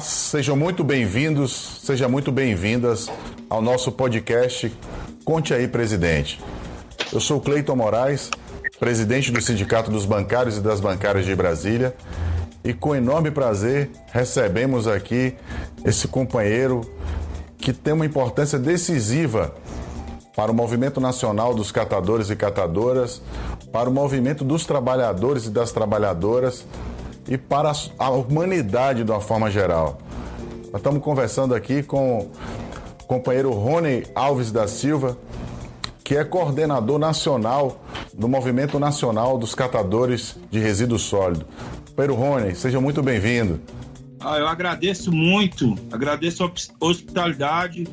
Sejam muito bem-vindos, sejam muito bem-vindas ao nosso podcast Conte aí, presidente. Eu sou Cleiton Moraes, presidente do Sindicato dos Bancários e das Bancárias de Brasília, e com enorme prazer recebemos aqui esse companheiro que tem uma importância decisiva para o movimento nacional dos catadores e catadoras, para o movimento dos trabalhadores e das trabalhadoras e para a humanidade de uma forma geral. Nós estamos conversando aqui com o companheiro Rony Alves da Silva, que é coordenador nacional do Movimento Nacional dos Catadores de Resíduos Sólidos. Companheiro Rony, seja muito bem-vindo. Ah, eu agradeço muito, agradeço a hospitalidade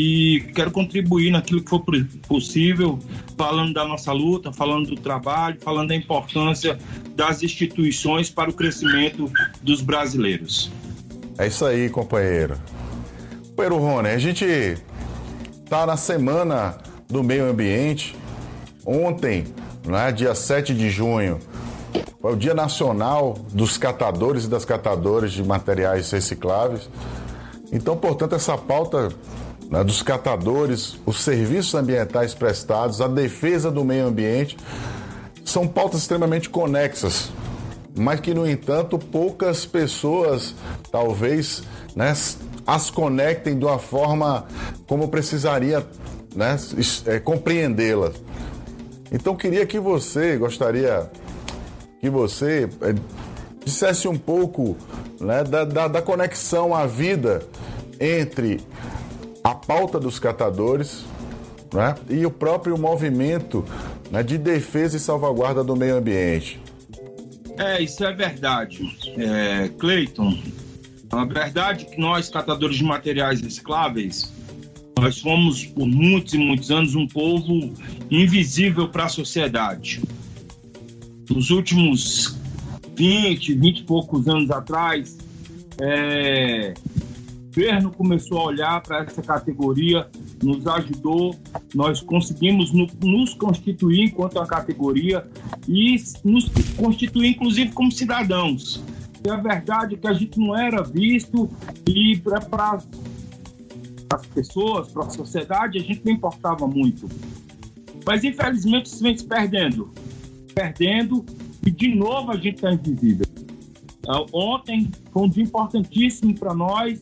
e quero contribuir naquilo que for possível, falando da nossa luta, falando do trabalho, falando da importância das instituições para o crescimento dos brasileiros. É isso aí, companheiro. Companheiro Rony, a gente está na semana do meio ambiente. Ontem, né, dia 7 de junho, foi o Dia Nacional dos Catadores e das Catadoras de Materiais Recicláveis. Então, portanto, essa pauta né, dos catadores, os serviços ambientais prestados, a defesa do meio ambiente, são pautas extremamente conexas, mas que, no entanto, poucas pessoas talvez né, as conectem de uma forma como precisaria né, é, compreendê-las. Então, queria que você, gostaria que você é, dissesse um pouco né, da, da, da conexão à vida entre a pauta dos catadores né, e o próprio movimento né, de defesa e salvaguarda do meio ambiente. É, isso é verdade. É, Cleiton, a verdade é que nós, catadores de materiais recicláveis, nós fomos por muitos e muitos anos um povo invisível para a sociedade. Nos últimos 20, 20 e poucos anos atrás, é, governo começou a olhar para essa categoria, nos ajudou, nós conseguimos no, nos constituir enquanto uma categoria e nos constituir, inclusive, como cidadãos. E a verdade é que a gente não era visto e para as pessoas, para a sociedade, a gente não importava muito. Mas infelizmente isso vem se perdendo. Perdendo e de novo a gente está invisível. Uh, ontem foi um dia importantíssimo para nós.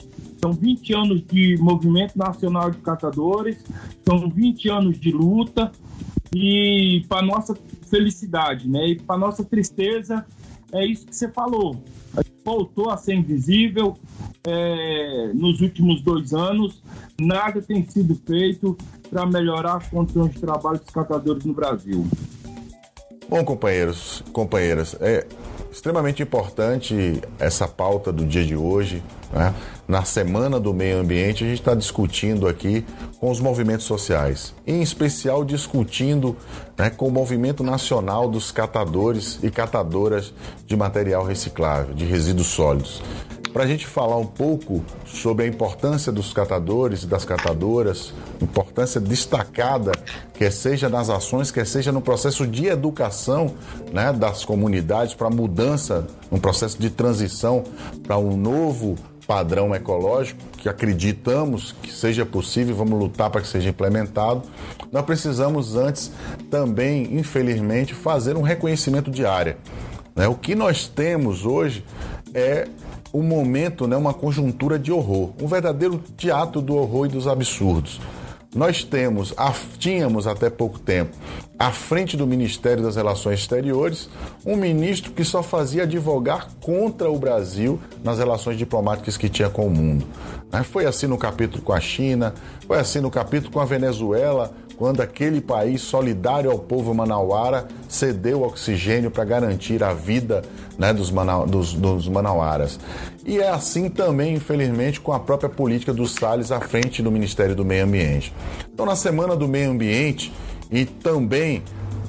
São 20 anos de movimento nacional de catadores, são 20 anos de luta e para nossa felicidade, né? E para nossa tristeza é isso que você falou. Voltou a ser invisível é, nos últimos dois anos. Nada tem sido feito para melhorar as condições de trabalho dos catadores no Brasil. Bom, companheiros, companheiras, é, extremamente importante essa pauta do dia de hoje. Né? Na Semana do Meio Ambiente, a gente está discutindo aqui com os movimentos sociais, em especial discutindo né, com o Movimento Nacional dos Catadores e Catadoras de Material Reciclável, de resíduos sólidos para a gente falar um pouco sobre a importância dos catadores e das catadoras, importância destacada, quer seja nas ações, quer seja no processo de educação né, das comunidades para mudança, um processo de transição para um novo padrão ecológico que acreditamos que seja possível, vamos lutar para que seja implementado. Nós precisamos antes também, infelizmente, fazer um reconhecimento de área. Né? O que nós temos hoje é um momento, né, uma conjuntura de horror, um verdadeiro teatro do horror e dos absurdos. Nós temos, tínhamos até pouco tempo, à frente do Ministério das Relações Exteriores, um ministro que só fazia advogar contra o Brasil nas relações diplomáticas que tinha com o mundo. Né? Foi assim no capítulo com a China, foi assim no capítulo com a Venezuela, quando aquele país solidário ao povo manauara cedeu oxigênio para garantir a vida né, dos, Mana, dos, dos manauaras. E é assim também, infelizmente, com a própria política dos Salles à frente do Ministério do Meio Ambiente. Então, na Semana do Meio Ambiente e também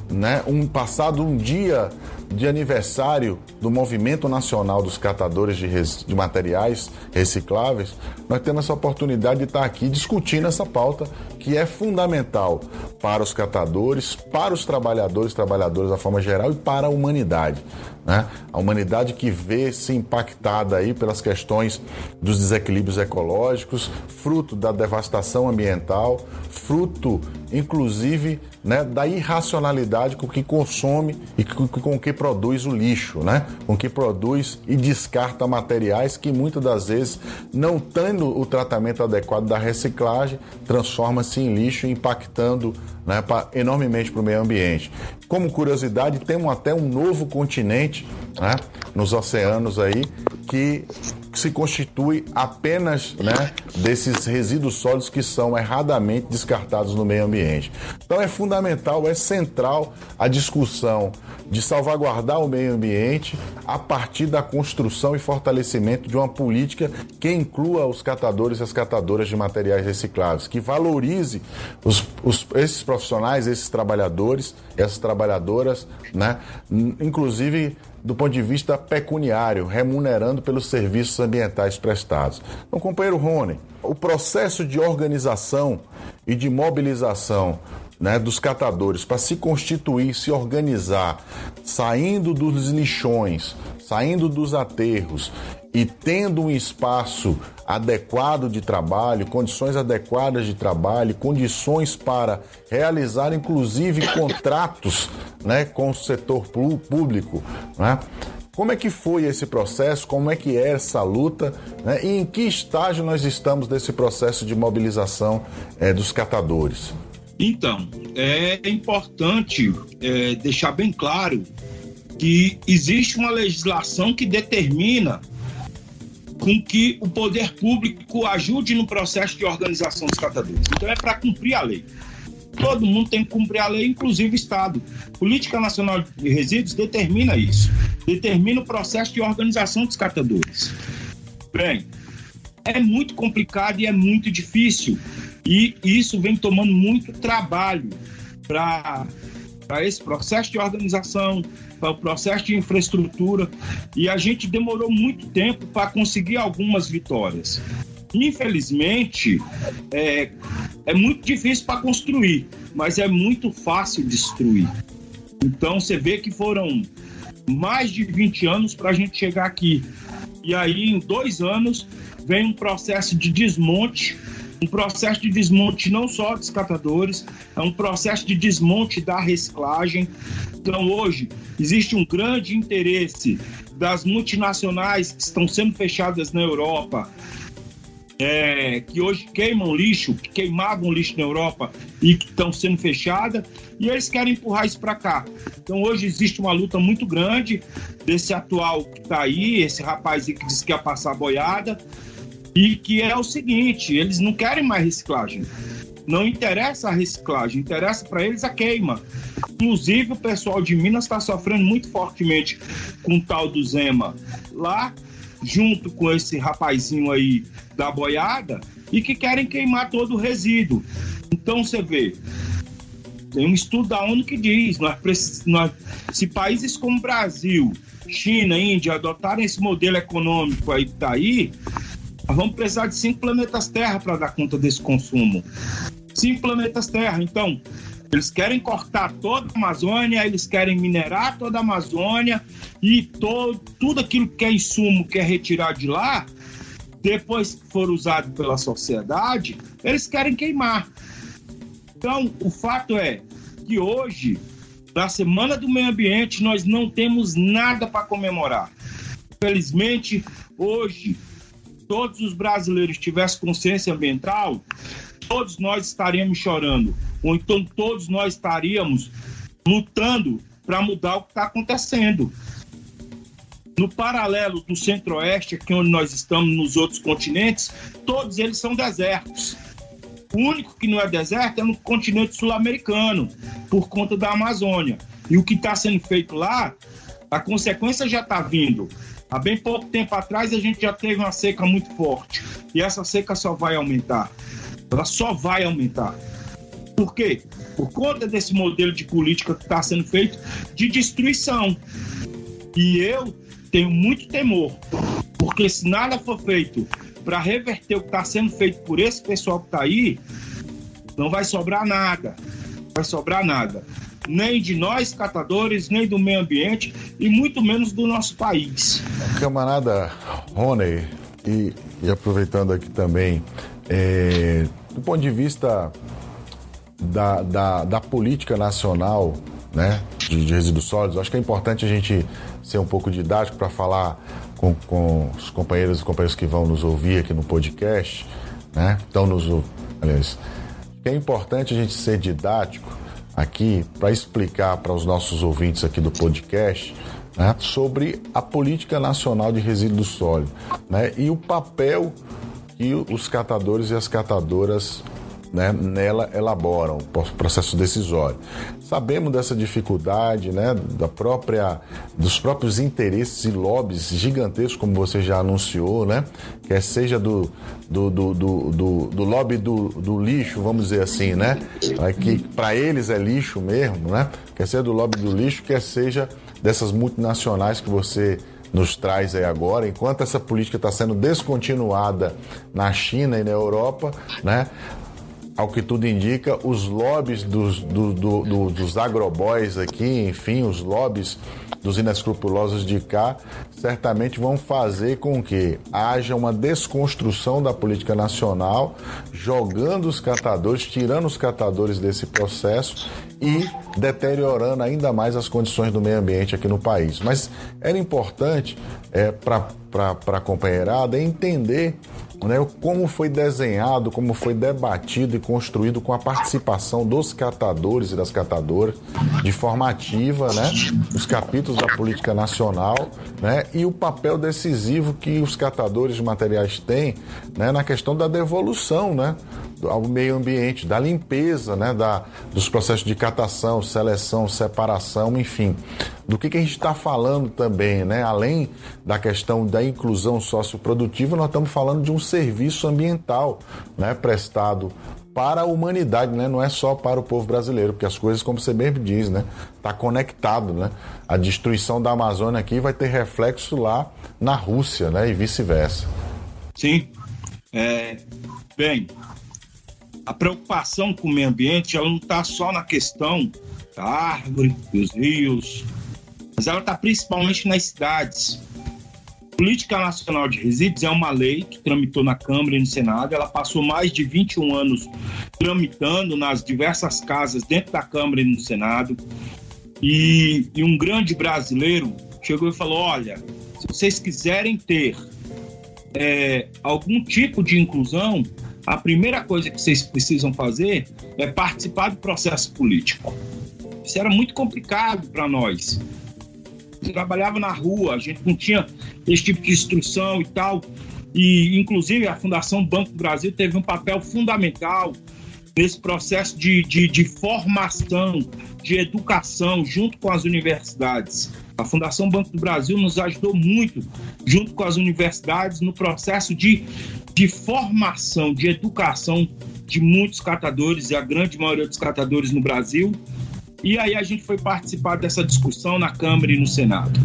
né, um passado um dia de aniversário do Movimento Nacional dos Catadores de, res, de, Materiais Recicláveis, nós temos essa oportunidade de estar aqui discutindo essa pauta que é fundamental para os catadores, para os trabalhadores, trabalhadoras da forma geral e para a humanidade. Né? A humanidade que vê-se impactada aí pelas questões dos desequilíbrios ecológicos, fruto da devastação ambiental, fruto, inclusive, né, da irracionalidade com que consome e com que produz o lixo, né? com que produz e descarta materiais que muitas das vezes, não tendo o tratamento adequado da reciclagem, transforma-se em lixo, impactando né, pra, enormemente para o meio ambiente. Como curiosidade, temos até um novo continente né, nos oceanos aí que se constitui apenas né, desses resíduos sólidos que são erradamente descartados no meio ambiente. Então é fundamental, é central a discussão de salvaguardar o meio ambiente a partir da construção e fortalecimento de uma política que inclua os catadores e as catadoras de materiais recicláveis, que valorize os, os, esses profissionais, esses trabalhadores, essas trabalhadoras, né, inclusive do ponto de vista pecuniário, remunerando pelos serviços ambientais prestados. Então, companheiro Rony, o processo de organização e de mobilização né, dos catadores para se constituir, se organizar, saindo dos lixões, saindo dos aterros e tendo um espaço adequado de trabalho, condições adequadas de trabalho, condições para realizar inclusive contratos né, com o setor público. Né? Como é que foi esse processo? Como é que é essa luta? Né? E em que estágio nós estamos desse processo de mobilização é, dos catadores? Então, é importante é, deixar bem claro que existe uma legislação que determina com que o poder público ajude no processo de organização dos catadores. Então é para cumprir a lei. Todo mundo tem que cumprir a lei, inclusive o Estado. Política Nacional de Resíduos determina isso. Determina o processo de organização dos catadores. Bem, é muito complicado e é muito difícil. E isso vem tomando muito trabalho para esse processo de organização, para o processo de infraestrutura. E a gente demorou muito tempo para conseguir algumas vitórias. Infelizmente, é, é muito difícil para construir, mas é muito fácil destruir. Então você vê que foram mais de 20 anos para a gente chegar aqui. E aí, em dois anos, vem um processo de desmonte um processo de desmonte não só dos catadores, é um processo de desmonte da reciclagem. Então, hoje, existe um grande interesse das multinacionais que estão sendo fechadas na Europa é, que hoje queimam lixo, que queimavam lixo na Europa e que estão sendo fechadas, e eles querem empurrar isso para cá. Então hoje existe uma luta muito grande desse atual que está aí, esse rapaz que disse que ia passar boiada, e que é o seguinte: eles não querem mais reciclagem. Não interessa a reciclagem, interessa para eles a queima. Inclusive, o pessoal de Minas está sofrendo muito fortemente com o tal do Zema lá, junto com esse rapazinho aí da boiada e que querem queimar todo o resíduo. Então você vê, tem um estudo da ONU que diz, nós, nós, se países como Brasil, China, Índia adotarem esse modelo econômico aí que está aí, vamos precisar de cinco planetas Terra para dar conta desse consumo. Cinco planetas Terra. Então, eles querem cortar toda a Amazônia, eles querem minerar toda a Amazônia e todo, tudo aquilo que é insumo que é retirado de lá depois que for usado pela sociedade, eles querem queimar. Então, o fato é que hoje, na Semana do Meio Ambiente, nós não temos nada para comemorar. Felizmente, hoje, todos os brasileiros tivessem consciência ambiental, todos nós estaríamos chorando, ou então todos nós estaríamos lutando para mudar o que está acontecendo. No paralelo do centro-oeste, aqui onde nós estamos nos outros continentes, todos eles são desertos. O único que não é deserto é no continente sul-americano, por conta da Amazônia. E o que está sendo feito lá, a consequência já está vindo. Há bem pouco tempo atrás a gente já teve uma seca muito forte. E essa seca só vai aumentar. Ela só vai aumentar. Por quê? Por conta desse modelo de política que está sendo feito de destruição. E eu tenho muito temor, porque se nada for feito para reverter o que está sendo feito por esse pessoal que está aí, não vai sobrar nada. Vai sobrar nada. Nem de nós, catadores, nem do meio ambiente e muito menos do nosso país. Camarada Rony, e, e aproveitando aqui também, é, do ponto de vista da, da, da política nacional né, de, de, resíduos sólidos, acho que é importante a gente ser um pouco didático para falar com, com, os companheiros e companheiros que vão nos ouvir aqui no podcast, né? Então nos aliás, é importante a gente ser didático aqui para explicar para os nossos ouvintes aqui do podcast né, sobre a política nacional de resíduos sólidos né, e o papel que os catadores e as catadoras né, nela elaboram o processo decisório. Sabemos dessa dificuldade, né, da própria, dos próprios interesses e lobbies gigantescos, como você já anunciou, né, quer seja do, do, do, do, do, lobby do, do lixo, vamos dizer assim, né, que para eles é lixo mesmo, né, quer seja do lobby do lixo, quer seja dessas multinacionais que você nos traz aí agora, enquanto essa política está sendo descontinuada na China e na Europa, né? Ao que tudo indica, os lobbies dos, do, do, do, dos agroboys aqui, enfim, os lobbies dos inescrupulosos de cá, certamente vão fazer com que haja uma desconstrução da política nacional, jogando os catadores, tirando os catadores desse processo e deteriorando ainda mais as condições do meio ambiente aqui no país. Mas era importante é, para a companheirada entender né, como foi desenhado, como foi debatido e construído com a participação dos catadores e das catadoras de forma ativa, né, os capítulos da política nacional, né, e o papel decisivo que os catadores de materiais têm, né, na questão da devolução, né, ao meio ambiente, da limpeza, né, da, dos processos de catação, seleção, separação, enfim. Do que, que a gente está falando também, né? Além da questão da inclusão socioprodutiva, nós estamos falando de um serviço ambiental né, prestado para a humanidade, né? não é só para o povo brasileiro, porque as coisas, como você mesmo diz, né? Está conectado, né? A destruição da Amazônia aqui vai ter reflexo lá na Rússia, né? E vice-versa. Sim. É, bem, a preocupação com o meio ambiente ela não está só na questão da árvore, dos rios, mas ela está principalmente nas cidades. Política Nacional de Resíduos é uma lei que tramitou na Câmara e no Senado. Ela passou mais de 21 anos tramitando nas diversas casas dentro da Câmara e no Senado. E, e um grande brasileiro chegou e falou: olha, se vocês quiserem ter é, algum tipo de inclusão, a primeira coisa que vocês precisam fazer é participar do processo político. Isso era muito complicado para nós. Trabalhava na rua, a gente não tinha esse tipo de instrução e tal. E, inclusive, a Fundação Banco do Brasil teve um papel fundamental nesse processo de, de, de formação, de educação, junto com as universidades. A Fundação Banco do Brasil nos ajudou muito, junto com as universidades, no processo de de formação, de educação de muitos catadores e a grande maioria dos catadores no Brasil. E aí a gente foi participar dessa discussão na Câmara e no Senado.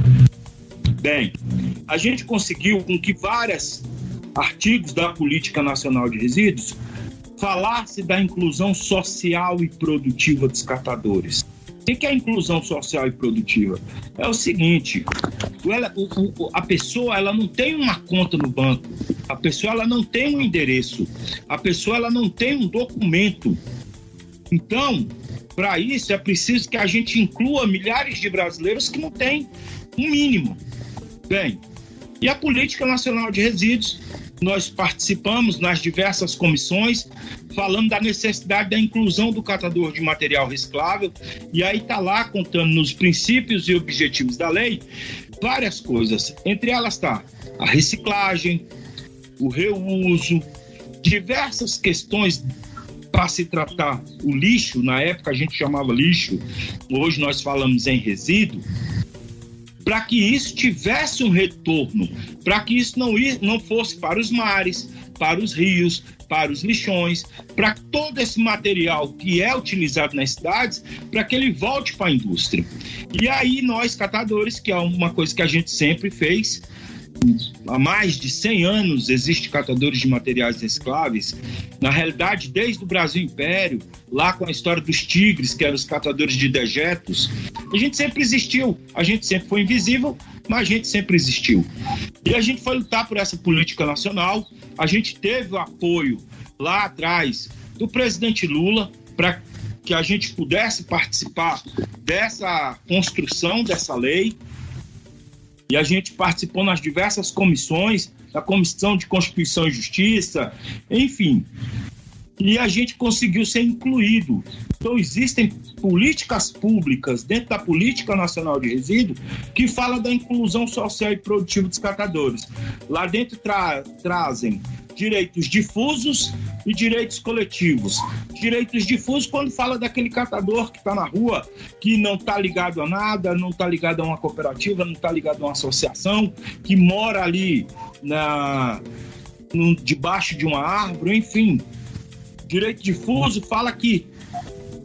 Bem, a gente conseguiu com que vários artigos da Política Nacional de Resíduos falasse da inclusão social e produtiva dos catadores. O que é inclusão social e produtiva? É o seguinte: ela, o, a pessoa ela não tem uma conta no banco, a pessoa ela não tem um endereço, a pessoa ela não tem um documento. Então, para isso é preciso que a gente inclua milhares de brasileiros que não têm um mínimo. Bem, e a Política Nacional de Resíduos nós participamos nas diversas comissões, falando da necessidade da inclusão do catador de material reciclável, e aí está lá contando nos princípios e objetivos da lei várias coisas. Entre elas está a reciclagem, o reuso, diversas questões para se tratar o lixo, na época a gente chamava lixo, hoje nós falamos em resíduo, para que isso tivesse um retorno, para que isso não, não fosse para os mares, para os rios, para os lixões, para todo esse material que é utilizado nas cidades, para que ele volte para a indústria. E aí nós, catadores, que é uma coisa que a gente sempre fez, há mais de 100 anos existe catadores de materiais recicláveis. Na realidade, desde o Brasil Império, lá com a história dos tigres, que eram os catadores de dejetos, a gente sempre existiu. A gente sempre foi invisível, mas a gente sempre existiu. E a gente foi lutar por essa política nacional. A gente teve o apoio lá atrás do presidente Lula para que a gente pudesse participar dessa construção dessa lei e a gente participou nas diversas comissões, da Comissão de Constituição e Justiça, enfim. E a gente conseguiu ser incluído. Então, existem políticas públicas dentro da Política Nacional de Resíduos que fala da inclusão social e produtiva dos catadores. Lá dentro tra trazem direitos difusos e direitos coletivos. Direitos difusos quando fala daquele catador que está na rua, que não está ligado a nada, não está ligado a uma cooperativa, não está ligado a uma associação, que mora ali na no, debaixo de uma árvore, enfim. Direito difuso fala que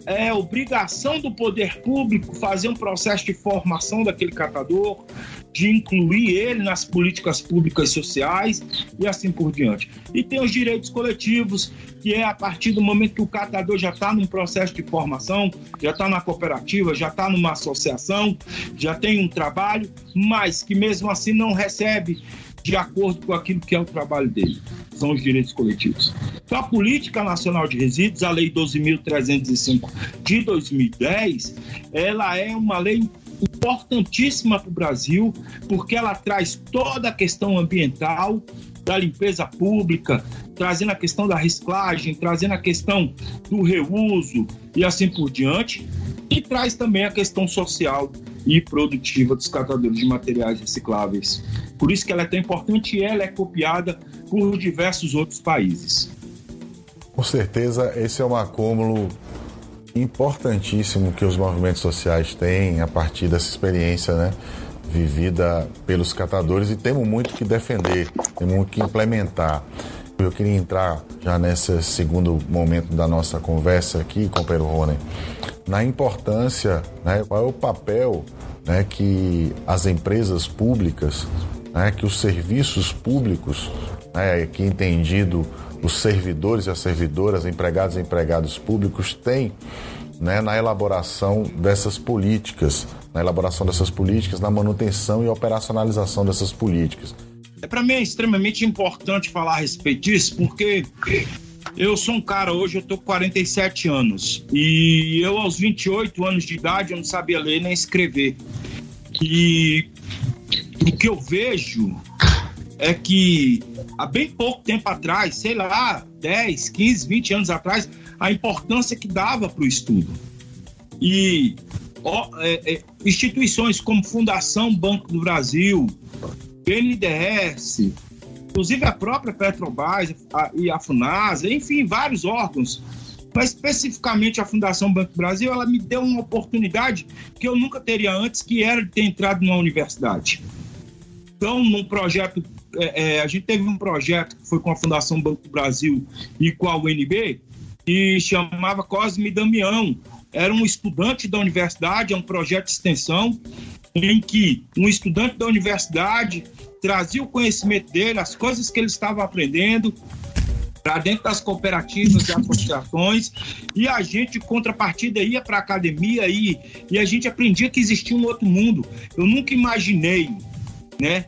é obrigação do poder público fazer um processo de formação daquele catador, de incluir ele nas políticas públicas sociais e assim por diante. E tem os direitos coletivos, que é a partir do momento que o catador já está num processo de formação, já está na cooperativa, já está numa associação, já tem um trabalho, mas que mesmo assim não recebe de acordo com aquilo que é o trabalho dele. São os direitos coletivos. Então, a Política Nacional de Resíduos, a Lei 12.305 de 2010, ela é uma lei importantíssima para o Brasil, porque ela traz toda a questão ambiental, da limpeza pública, trazendo a questão da reciclagem, trazendo a questão do reuso e assim por diante, e traz também a questão social e produtiva dos catadores de materiais recicláveis. Por isso que ela é tão importante e ela é copiada por diversos outros países. Com certeza, esse é um acúmulo importantíssimo que os movimentos sociais têm a partir dessa experiência, né? Vivida pelos catadores e temos muito que defender, temos muito que implementar. Eu queria entrar já nesse segundo momento da nossa conversa aqui, companheiro Rony, na importância, né, qual é o papel né, que as empresas públicas, né, que os serviços públicos, né, que entendido os servidores e as servidoras, empregados e empregados públicos têm né, na elaboração dessas políticas, na elaboração dessas políticas, na manutenção e operacionalização dessas políticas. É, Para mim é extremamente importante falar a respeito disso, porque eu sou um cara, hoje eu tô com 47 anos, e eu aos 28 anos de idade eu não sabia ler nem escrever. E o que eu vejo é que há bem pouco tempo atrás, sei lá, 10, 15, 20 anos atrás, a importância que dava para o estudo. E ó, é, é, instituições como Fundação Banco do Brasil, BNDES, inclusive a própria Petrobras a, e a FUNASA, enfim, vários órgãos, mas especificamente a Fundação Banco do Brasil, ela me deu uma oportunidade que eu nunca teria antes, que era de ter entrado numa universidade. Então, num projeto, é, é, a gente teve um projeto que foi com a Fundação Banco do Brasil e com a UNB, que chamava Cosme Damião. Era um estudante da universidade, é um projeto de extensão, em que um estudante da universidade trazia o conhecimento dele, as coisas que ele estava aprendendo, para dentro das cooperativas e associações, e a gente, contrapartida, ia para a academia e, e a gente aprendia que existia um outro mundo. Eu nunca imaginei, né?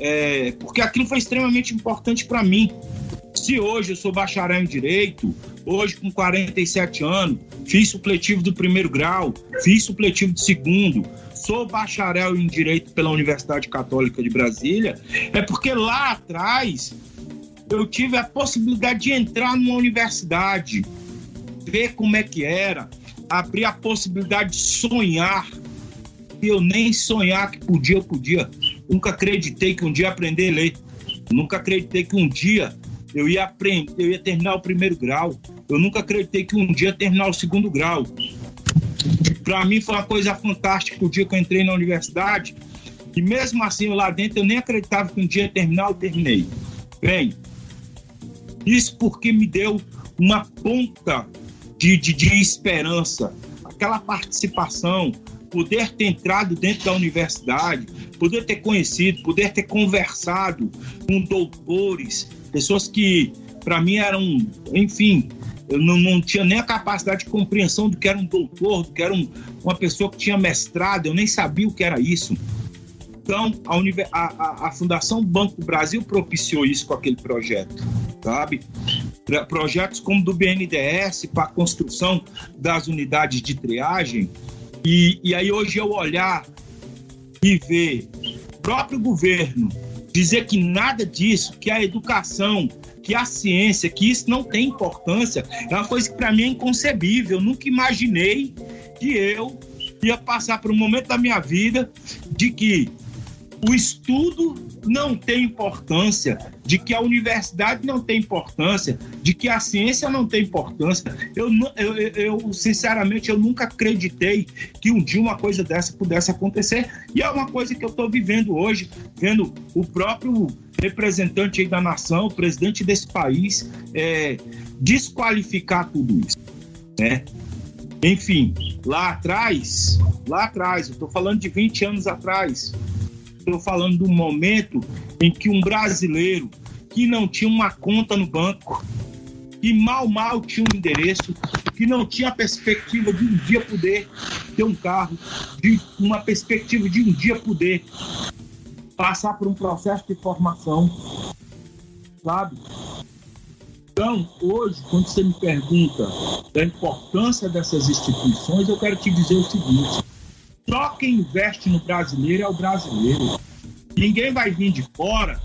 É, porque aquilo foi extremamente importante para mim. Se hoje eu sou bacharel em Direito, hoje com 47 anos, fiz supletivo do primeiro grau, fiz supletivo do segundo, sou bacharel em Direito pela Universidade Católica de Brasília, é porque lá atrás eu tive a possibilidade de entrar numa universidade, ver como é que era, abrir a possibilidade de sonhar. Eu nem sonhar que podia, eu podia. Nunca acreditei que um dia aprender a ler. Nunca acreditei que um dia eu ia aprender, eu ia terminar o primeiro grau. Eu nunca acreditei que um dia terminar o segundo grau. Para mim foi uma coisa fantástica o dia que eu entrei na universidade. E mesmo assim, lá dentro, eu nem acreditava que um dia ia terminar, eu terminei. Bem, isso porque me deu uma ponta de, de, de esperança, aquela participação, poder ter entrado dentro da universidade, poder ter conhecido, poder ter conversado com doutores, pessoas que para mim eram, enfim, eu não, não, tinha nem a capacidade de compreensão do que era um doutor, do que era um, uma pessoa que tinha mestrado, eu nem sabia o que era isso. Então, a, a, a, Fundação Banco do Brasil propiciou isso com aquele projeto, sabe? Projetos como do BNDES para a construção das unidades de triagem. E, e aí, hoje, eu olhar e ver o próprio governo dizer que nada disso, que a educação, que a ciência, que isso não tem importância, é uma coisa que para mim é inconcebível. Eu nunca imaginei que eu ia passar por um momento da minha vida de que o estudo não tem importância, de que a universidade não tem importância, de que a ciência não tem importância. Eu, eu, eu, sinceramente, eu nunca acreditei que um dia uma coisa dessa pudesse acontecer. E é uma coisa que eu estou vivendo hoje, vendo o próprio representante da nação, o presidente desse país, é, desqualificar tudo isso. Né? Enfim, lá atrás, lá atrás, eu estou falando de 20 anos atrás, Estou falando do momento em que um brasileiro que não tinha uma conta no banco, que mal, mal tinha um endereço, que não tinha a perspectiva de um dia poder ter um carro, de uma perspectiva de um dia poder passar por um processo de formação, sabe? Então, hoje, quando você me pergunta da importância dessas instituições, eu quero te dizer o seguinte: só quem investe no brasileiro é o brasileiro. Ninguém vai vir de fora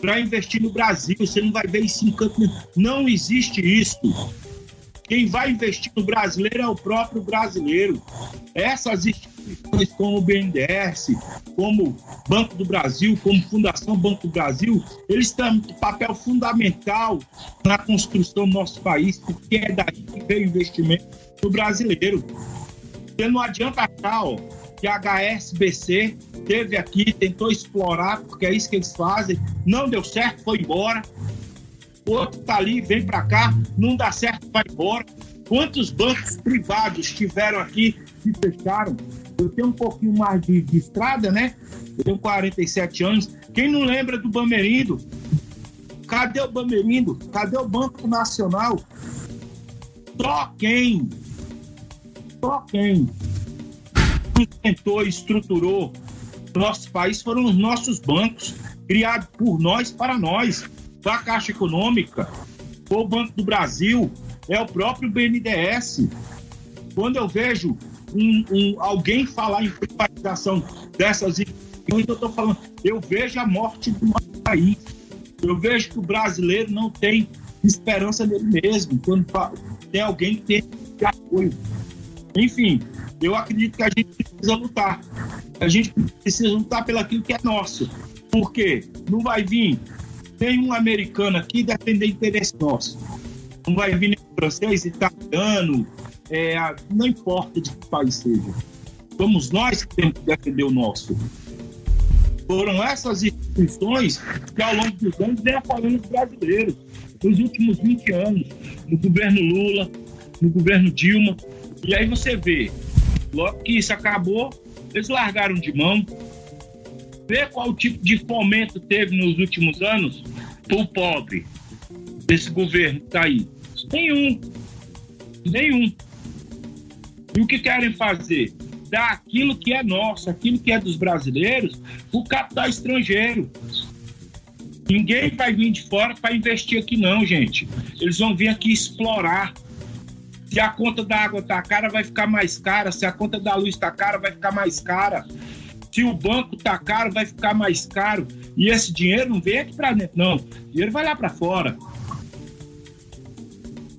para investir no Brasil. Você não vai ver isso em canto Não existe isso. Quem vai investir no brasileiro é o próprio brasileiro. Essas instituições como o BNDES, como Banco do Brasil, como Fundação Banco do Brasil, eles têm um papel fundamental na construção do nosso país, porque é daí que veio o investimento do brasileiro. Porque não adianta achar ó, que a HSBC teve aqui, tentou explorar, porque é isso que eles fazem, não deu certo, foi embora. Outro tá ali, vem para cá, não dá certo, vai embora. Quantos bancos privados tiveram aqui que fecharam? Eu tenho um pouquinho mais de, de estrada, né? Eu tenho 47 anos. Quem não lembra do Bamerindo? Cadê o Bamerindo? Cadê o Banco Nacional? Só quem quem sustentou e estruturou nosso país foram os nossos bancos, criados por nós para nós. A Caixa Econômica, o Banco do Brasil, é o próprio BNDES. Quando eu vejo um, um, alguém falar em privatização dessas eu estou falando, eu vejo a morte do nosso país. Eu vejo que o brasileiro não tem esperança nele mesmo, quando tem alguém que tem apoio. Enfim, eu acredito que a gente precisa lutar. A gente precisa lutar pelo aquilo que é nosso. Por quê? Não vai vir nenhum americano aqui defender interesse nosso. Não vai vir nenhum francês, italiano, é, não importa de que país seja. Somos nós que temos que defender o nosso. Foram essas instituições que, ao longo dos anos, vem apoiando os brasileiros. Nos últimos 20 anos, no governo Lula, no governo Dilma, e aí você vê, logo que isso acabou, eles largaram de mão. Vê qual tipo de fomento teve nos últimos anos o pobre desse governo que está aí. Nenhum. Nenhum. E o que querem fazer? Dar aquilo que é nosso, aquilo que é dos brasileiros, o capital estrangeiro. Ninguém vai vir de fora para investir aqui, não, gente. Eles vão vir aqui explorar se a conta da água tá cara, vai ficar mais cara. Se a conta da luz tá cara, vai ficar mais cara. Se o banco tá caro, vai ficar mais caro. E esse dinheiro não vem aqui para dentro, não. O dinheiro vai lá para fora.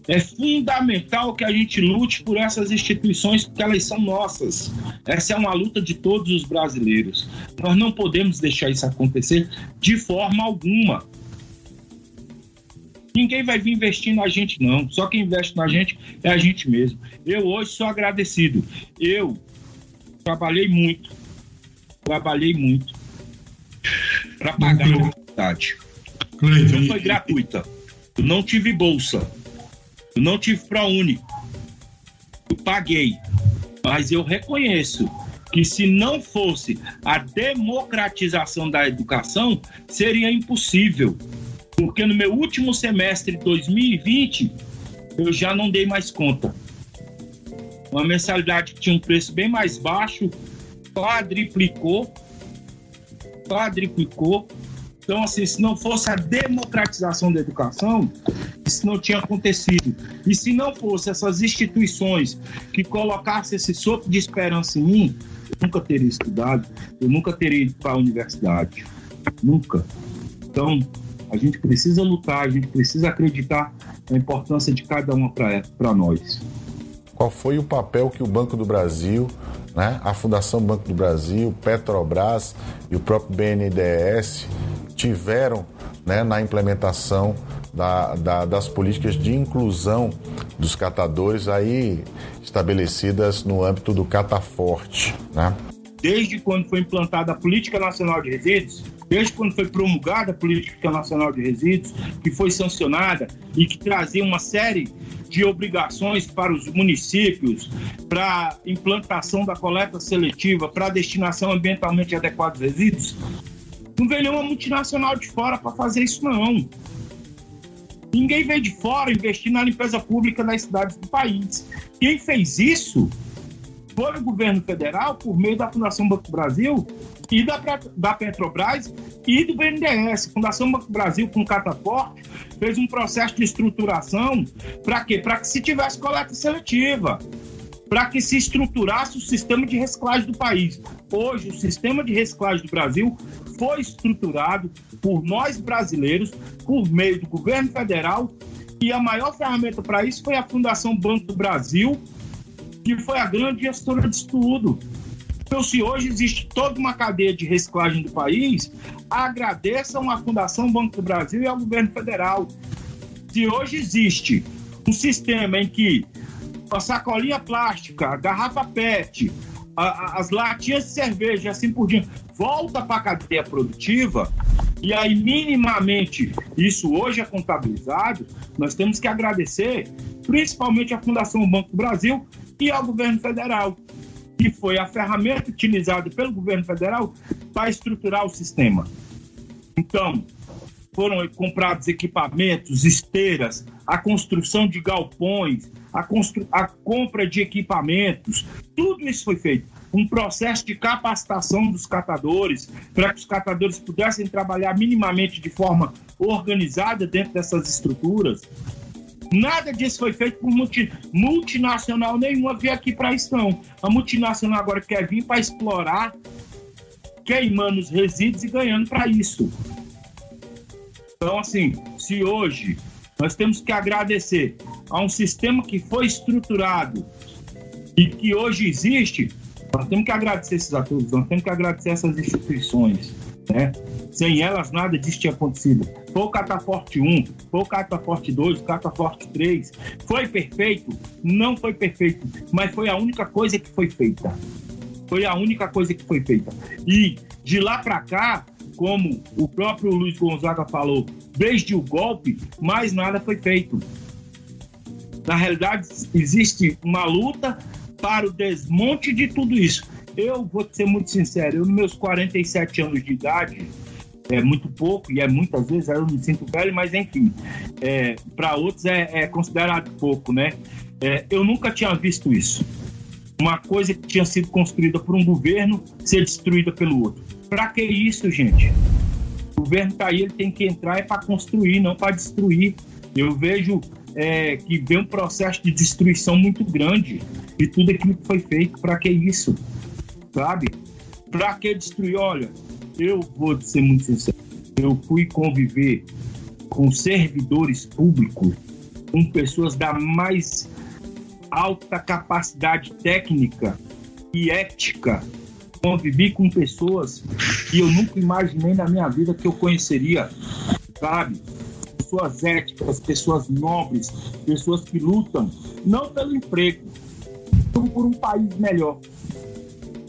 É fundamental que a gente lute por essas instituições, porque elas são nossas. Essa é uma luta de todos os brasileiros. Nós não podemos deixar isso acontecer de forma alguma. Ninguém vai vir investir na gente, não. Só quem investe na gente é a gente mesmo. Eu hoje sou agradecido. Eu trabalhei muito. Trabalhei muito para pagar a universidade. Não foi gratuita. Eu não tive bolsa. Eu não tive ProUni. Eu paguei. Mas eu reconheço que se não fosse a democratização da educação, seria impossível. Porque no meu último semestre de 2020, eu já não dei mais conta. Uma mensalidade que tinha um preço bem mais baixo, quadriplicou, quadriplicou. Então, assim, se não fosse a democratização da educação, isso não tinha acontecido. E se não fosse essas instituições que colocassem esse sopro de esperança em mim, eu nunca teria estudado, eu nunca teria ido para a universidade. Nunca. Então, a gente precisa lutar, a gente precisa acreditar na importância de cada uma para nós. Qual foi o papel que o Banco do Brasil, né, a Fundação Banco do Brasil, Petrobras e o próprio BNDES tiveram né, na implementação da, da, das políticas de inclusão dos catadores aí estabelecidas no âmbito do Cataforte, né? Desde quando foi implantada a Política Nacional de Resíduos, desde quando foi promulgada a Política Nacional de Resíduos, que foi sancionada e que trazia uma série de obrigações para os municípios, para implantação da coleta seletiva, para destinação ambientalmente adequada dos resíduos, não veio nenhuma multinacional de fora para fazer isso, não. Ninguém veio de fora investir na limpeza pública nas cidades do país. Quem fez isso foi o governo federal, por meio da Fundação Banco do Brasil e da, da Petrobras e do BNDES. Fundação Banco Brasil, com Cataforte, fez um processo de estruturação para quê? Para que se tivesse coleta seletiva para que se estruturasse o sistema de reciclagem do país. Hoje, o sistema de reciclagem do Brasil foi estruturado por nós brasileiros, por meio do governo federal, e a maior ferramenta para isso foi a Fundação Banco do Brasil, que foi a grande gestora de tudo. Então, se hoje existe toda uma cadeia de reciclagem do país, agradeçam à Fundação Banco do Brasil e ao governo federal. Se hoje existe um sistema em que a sacolinha plástica, a garrafa PET, a, a, as latinhas de cerveja, assim por diante, volta para a cadeia produtiva, e aí minimamente isso hoje é contabilizado, nós temos que agradecer principalmente à Fundação Banco do Brasil e ao governo federal, que foi a ferramenta utilizada pelo governo federal para estruturar o sistema. Então, foram comprados equipamentos, esteiras, a construção de galpões, a, constru... a compra de equipamentos, tudo isso foi feito. Um processo de capacitação dos catadores, para que os catadores pudessem trabalhar minimamente de forma organizada dentro dessas estruturas. Nada disso foi feito por multi... multinacional nenhuma vir aqui para isso, não. A multinacional agora quer vir para explorar, queimando os resíduos e ganhando para isso. Então, assim, se hoje nós temos que agradecer a um sistema que foi estruturado e que hoje existe, nós temos que agradecer esses atores, nós temos que agradecer essas instituições. Né? Sem elas, nada disso tinha acontecido. Foi o Cataforte 1, foi o Cataforte 2, o Cataforte 3. Foi perfeito? Não foi perfeito, mas foi a única coisa que foi feita. Foi a única coisa que foi feita. E de lá para cá, como o próprio Luiz Gonzaga falou, desde o golpe, mais nada foi feito. Na realidade, existe uma luta para o desmonte de tudo isso. Eu vou ser muito sincero, eu, nos meus 47 anos de idade, é muito pouco, e é muitas vezes eu me sinto velho, mas enfim, é, para outros é, é, considerado pouco, né? É, eu nunca tinha visto isso. Uma coisa que tinha sido construída por um governo ser destruída pelo outro. Para que isso, gente? O governo está aí, ele tem que entrar é para construir, não para destruir. Eu vejo é, que vem um processo de destruição muito grande de tudo aquilo que foi feito. Para que isso? Sabe? Para que destruir? Olha, eu vou ser muito sincero. Eu fui conviver com servidores públicos, com pessoas da mais alta capacidade técnica e ética convivi com pessoas que eu nunca imaginei na minha vida que eu conheceria, sabe? Pessoas éticas, pessoas nobres, pessoas que lutam não pelo emprego, como por um país melhor.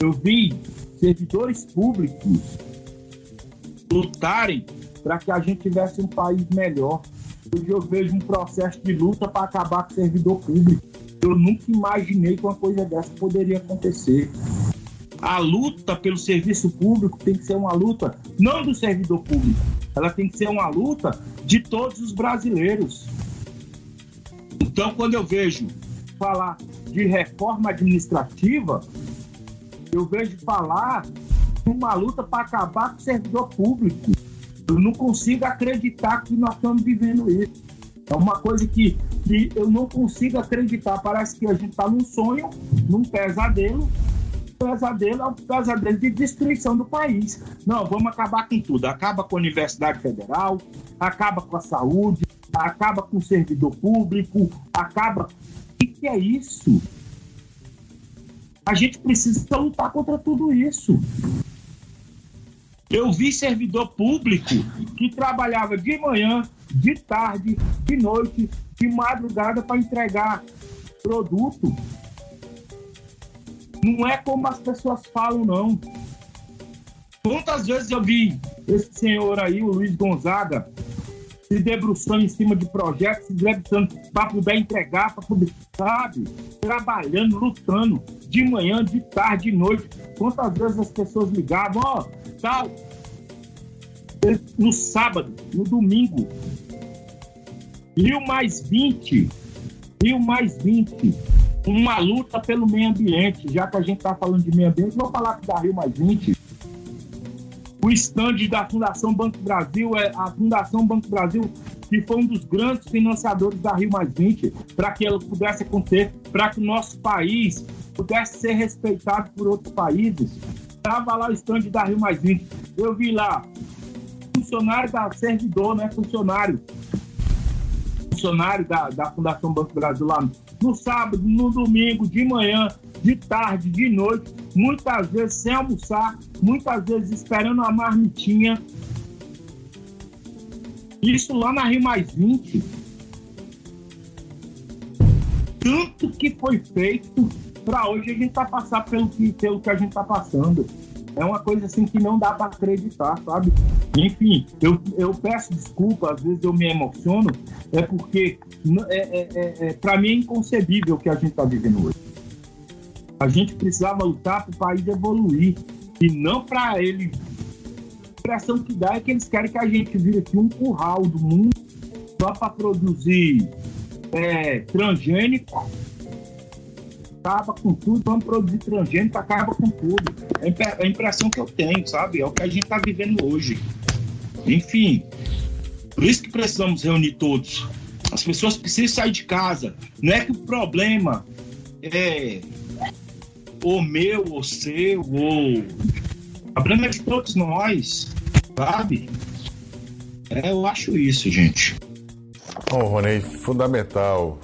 Eu vi servidores públicos lutarem para que a gente tivesse um país melhor. Hoje eu vejo um processo de luta para acabar com o servidor público. Eu nunca imaginei que uma coisa dessa poderia acontecer. A luta pelo serviço público tem que ser uma luta não do servidor público, ela tem que ser uma luta de todos os brasileiros. Então, quando eu vejo falar de reforma administrativa, eu vejo falar uma luta para acabar com o servidor público. Eu não consigo acreditar que nós estamos vivendo isso. É uma coisa que, que eu não consigo acreditar. Parece que a gente está num sonho, num pesadelo. Pesadelo é um pesadelo de destruição do país. Não, vamos acabar com tudo. Acaba com a Universidade Federal, acaba com a saúde, acaba com o servidor público, acaba. O que é isso? A gente precisa lutar contra tudo isso. Eu vi servidor público que trabalhava de manhã, de tarde, de noite, de madrugada para entregar produto. Não é como as pessoas falam, não. Quantas vezes eu vi esse senhor aí, o Luiz Gonzaga, se debruçando em cima de projetos, se debruçando para poder entregar, para poder, sabe? Trabalhando, lutando, de manhã, de tarde, de noite. Quantas vezes as pessoas ligavam, ó, tal. No sábado, no domingo. Rio mais 20. Rio mais 20. Uma luta pelo meio ambiente. Já que a gente está falando de meio ambiente, vou falar da Rio mais 20 o stand da Fundação Banco Brasil, é a Fundação Banco Brasil, que foi um dos grandes financiadores da Rio Mais 20, para que ela pudesse acontecer, para que o nosso país pudesse ser respeitado por outros países. Estava lá o stand da Rio Mais 20. Eu vi lá, funcionário da servidor, né? Funcionário. Funcionário da, da Fundação Banco Brasil lá no sábado, no domingo, de manhã, de tarde, de noite, muitas vezes sem almoçar, muitas vezes esperando uma marmitinha. Isso lá na Rio Mais 20. Tanto que foi feito para hoje a gente tá passando pelo que, pelo que a gente tá passando. É uma coisa assim que não dá para acreditar, sabe? Enfim, eu, eu peço desculpa, às vezes eu me emociono, é porque é, é, é, é para mim é inconcebível o que a gente está vivendo hoje. A gente precisava lutar para o país evoluir e não para ele. A impressão que dá é que eles querem que a gente vire aqui um curral do mundo só para produzir é, transgênico. Acaba com tudo, vamos produzir transgênico, acaba com tudo. É a impressão que eu tenho, sabe? É o que a gente está vivendo hoje. Enfim, por isso que precisamos reunir todos. As pessoas precisam sair de casa. Não é que o problema é ou meu, ou seu, ou. O problema é de todos nós, sabe? É, eu acho isso, gente. Bom, Rony, fundamental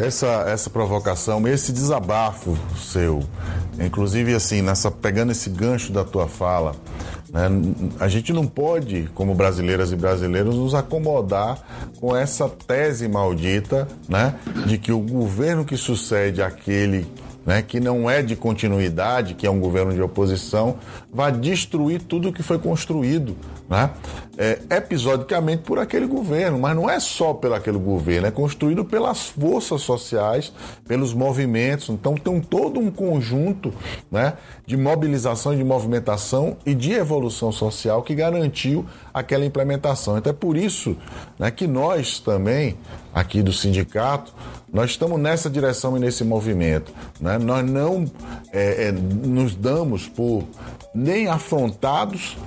essa, essa provocação, esse desabafo seu, inclusive assim, nessa, pegando esse gancho da tua fala, né, a gente não pode, como brasileiras e brasileiros, nos acomodar com essa tese maldita né, de que o governo que sucede aquele né, que não é de continuidade, que é um governo de oposição, vai destruir tudo que foi construído, né, é, episodicamente por aquele governo, mas não é só pelo aquele governo, é construído pelas forças sociais, pelos movimentos. Então tem todo um conjunto né, de mobilização, de movimentação e de evolução social que garantiu aquela implementação. Então é por isso né, que nós também, aqui do sindicato, nós estamos nessa direção e nesse movimento. Né? Nós não é, é, nos damos por nem afrontados,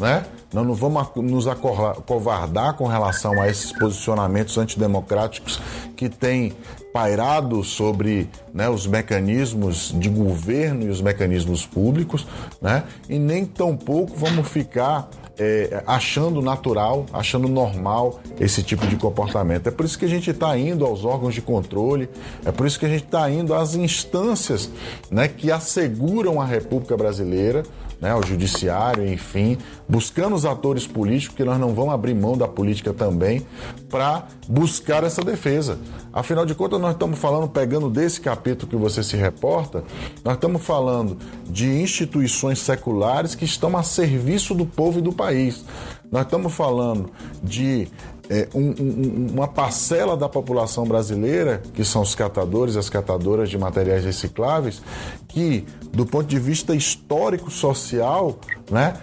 né? nós não vamos nos acovardar com relação a esses posicionamentos antidemocráticos que têm pairado sobre né, os mecanismos de governo e os mecanismos públicos, né? e nem tampouco vamos ficar é, achando natural, achando normal esse tipo de comportamento. É por isso que a gente está indo aos órgãos de controle, é por isso que a gente está indo às instâncias né, que asseguram a República Brasileira né, ao judiciário, enfim, buscando os atores políticos, que nós não vamos abrir mão da política também, para buscar essa defesa. Afinal de contas, nós estamos falando, pegando desse capítulo que você se reporta, nós estamos falando de instituições seculares que estão a serviço do povo e do país. Nós estamos falando de é, um, um, uma parcela da população brasileira, que são os catadores as catadoras de materiais recicláveis, que, do ponto de vista histórico-social, né,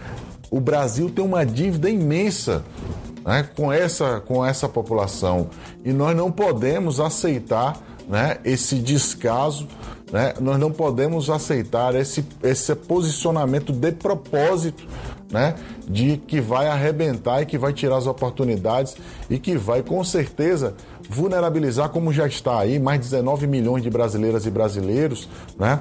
o Brasil tem uma dívida imensa né, com, essa, com essa população. E nós não podemos aceitar né, esse descaso, né, nós não podemos aceitar esse, esse posicionamento de propósito né, de que vai arrebentar e que vai tirar as oportunidades e que vai com certeza vulnerabilizar, como já está aí, mais de 19 milhões de brasileiras e brasileiros, né,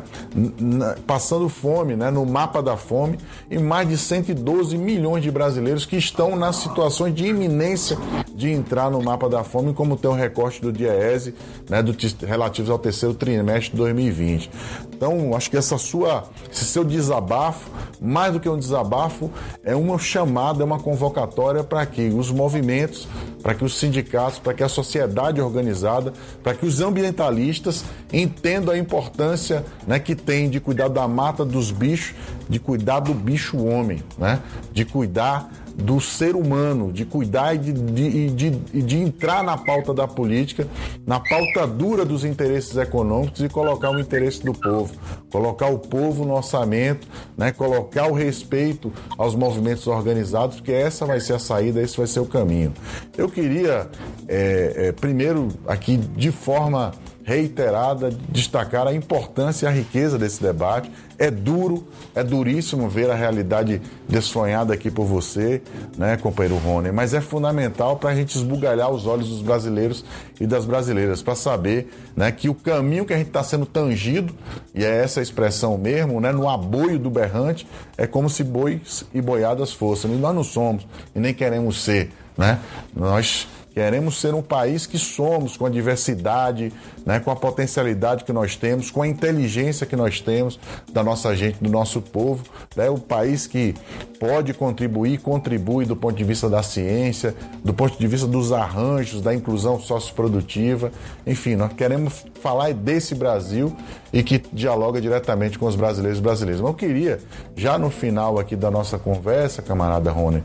passando fome, né, no mapa da fome, e mais de 112 milhões de brasileiros que estão nas situações de iminência de entrar no mapa da fome, como tem o recorte do DIEESE, né, do, relativos ao terceiro trimestre de 2020. Então, acho que essa sua, esse seu desabafo, mais do que um desabafo, é uma chamada, é uma convocatória para que os movimentos, para que os sindicatos, para que a sociedade organizada, para que os ambientalistas entendam a importância né, que tem de cuidar da mata dos bichos, de cuidar do bicho homem, né, de cuidar do ser humano, de cuidar e de, de, de, de, entrar na pauta da política, na pauta dura dos interesses econômicos e colocar o interesse do povo, colocar o povo no orçamento, né, colocar o respeito aos movimentos organizados, porque essa vai ser a saída, esse vai ser o caminho. Eu queria, é, é, primeiro, aqui de forma reiterada destacar a importância e a riqueza desse debate. É duro, é duríssimo ver a realidade desfonhada aqui por você, né, companheiro Rony, mas é fundamental para a gente esbugalhar os olhos dos brasileiros e das brasileiras, para saber né, que o caminho que a gente está sendo tangido, e é essa expressão mesmo, né, no aboio do berrante, é como se bois e boiadas fossem. E nós não somos, e nem queremos ser. Né? Nós Queremos ser um país que somos, com a diversidade, né, com a potencialidade que nós temos, com a inteligência que nós temos da nossa gente, do nosso povo. Né, um país que pode contribuir, contribui do ponto de vista da ciência, do ponto de vista dos arranjos, da inclusão socioprodutiva. Enfim, nós queremos falar desse Brasil e que dialoga diretamente com os brasileiros e brasileiras. Mas eu queria, já no final aqui da nossa conversa, camarada Rony,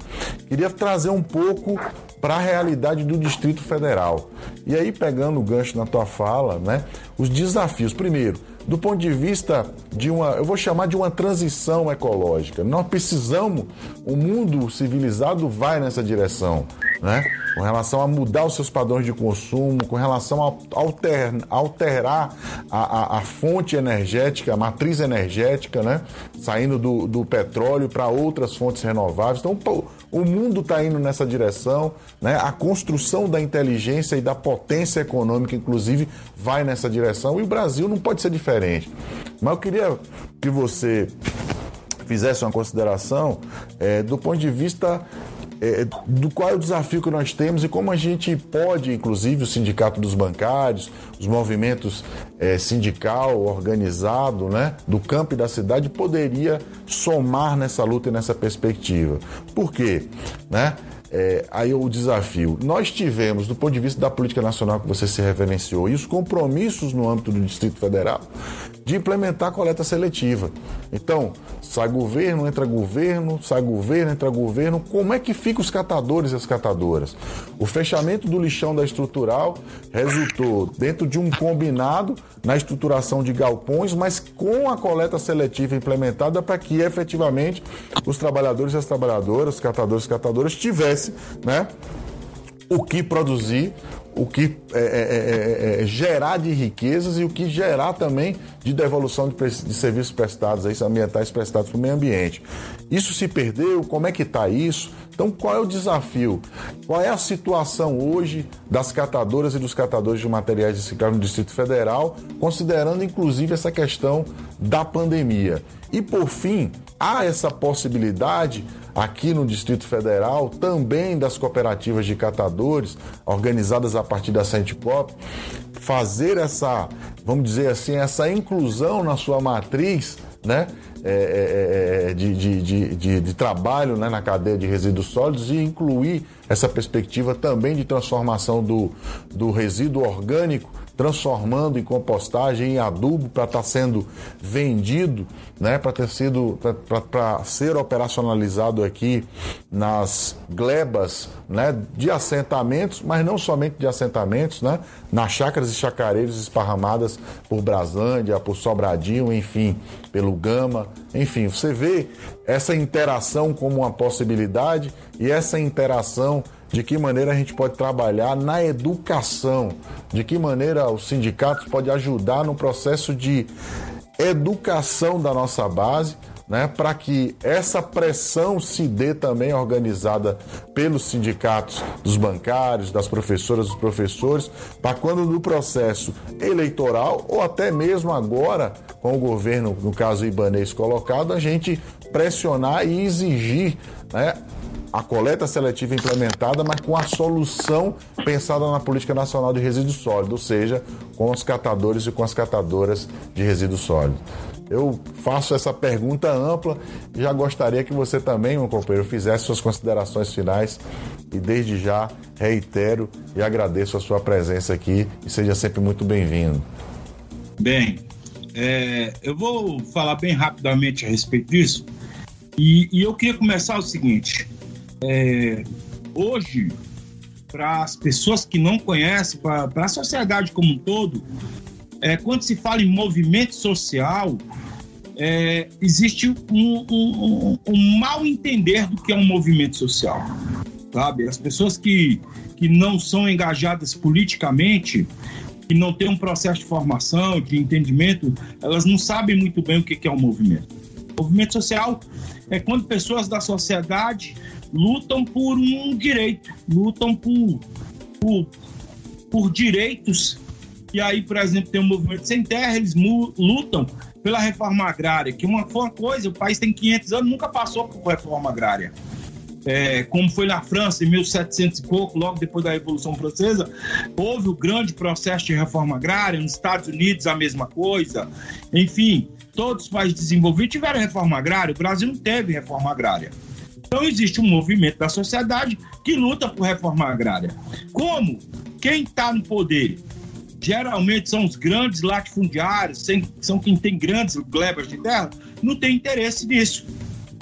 queria trazer um pouco para a realidade do Distrito Federal. E aí, pegando o gancho na tua fala, né, os desafios. Primeiro, do ponto de vista de uma, eu vou chamar de uma transição ecológica. Nós precisamos, o mundo civilizado vai nessa direção, né? Com relação a mudar os seus padrões de consumo, com relação a alter, alterar a, a, a, fonte energética, a matriz energética, né? Saindo do, do petróleo para outras fontes renováveis. Então, o mundo está indo nessa direção, né? a construção da inteligência e da potência econômica, inclusive, vai nessa direção e o Brasil não pode ser diferente. Mas eu queria que você fizesse uma consideração é, do ponto de vista é, do qual é o desafio que nós temos e como a gente pode, inclusive o sindicato dos bancários, os movimentos é, sindical organizado, né, do campo e da cidade poderia somar nessa luta e nessa perspectiva. Por quê? Né? É, aí o desafio. Nós tivemos, do ponto de vista da política nacional que você se referenciou, e os compromissos no âmbito do Distrito Federal, de implementar a coleta seletiva. Então, sai governo, entra governo, sai governo, entra governo. Como é que ficam os catadores e as catadoras? O fechamento do lixão da estrutural resultou dentro de um combinado na estruturação de galpões, mas com a coleta seletiva implementada para que efetivamente os trabalhadores e as trabalhadoras, catadores e catadoras, tivessem né, o que produzir o que é é, é, é, é, gerar de riquezas e o que gerar também de devolução de, de serviços prestados, aí, ambientais prestados para o meio ambiente. Isso se perdeu? Como é que está isso? Então, qual é o desafio? Qual é a situação hoje das catadoras e dos catadores de materiais recicláveis no Distrito Federal, considerando inclusive essa questão da pandemia? E, por fim, há essa possibilidade aqui no Distrito Federal, também das cooperativas de catadores, organizadas a partir da Centipop, fazer essa, vamos dizer assim, essa inclusão na sua matriz, né? É, é, é, é de, de, de, de, trabalho né, na cadeia de resíduos sólidos e incluir essa perspectiva também de transformação do, do resíduo orgânico transformando em compostagem, em adubo para estar tá sendo vendido, né, para ter sido para ser operacionalizado aqui nas glebas, né, de assentamentos, mas não somente de assentamentos, né, nas chácaras e chacareiros esparramadas por Braslândia, por Sobradinho, enfim, pelo Gama, enfim, você vê essa interação como uma possibilidade e essa interação de que maneira a gente pode trabalhar na educação, de que maneira os sindicatos podem ajudar no processo de educação da nossa base, né, para que essa pressão se dê também organizada pelos sindicatos dos bancários, das professoras, dos professores, para quando no processo eleitoral ou até mesmo agora com o governo, no caso ibanês colocado, a gente pressionar e exigir né, a coleta seletiva implementada, mas com a solução pensada na Política Nacional de Resíduos Sólidos, ou seja, com os catadores e com as catadoras de resíduos sólidos. Eu faço essa pergunta ampla e já gostaria que você também, meu companheiro, fizesse suas considerações finais e desde já reitero e agradeço a sua presença aqui e seja sempre muito bem-vindo. Bem, é, eu vou falar bem rapidamente a respeito disso e, e eu queria começar o seguinte: é, hoje, para as pessoas que não conhecem, para a sociedade como um todo, é, quando se fala em movimento social, é, existe um, um, um, um, mal entender do que é um movimento social. Sabe? As pessoas que, que não são engajadas politicamente, que não têm um processo de formação, de entendimento, elas não sabem muito bem o que é um movimento. O movimento social é quando pessoas da sociedade lutam por um direito, lutam por, por, por direitos. E aí, por exemplo, tem o movimento Sem Terra, eles lutam pela reforma agrária, que uma, uma coisa, o país tem 500 anos, nunca passou por reforma agrária. É, como foi na França em 1700 e pouco, logo depois da Revolução Francesa, houve o grande processo de reforma agrária, nos Estados Unidos a mesma coisa. Enfim, todos os países desenvolvidos tiveram reforma agrária, o Brasil não teve reforma agrária. Então existe um movimento da sociedade que luta por reforma agrária. Como? Quem está no poder? Geralmente são os grandes latifundiários, são quem tem grandes glebas de terra, não tem interesse nisso.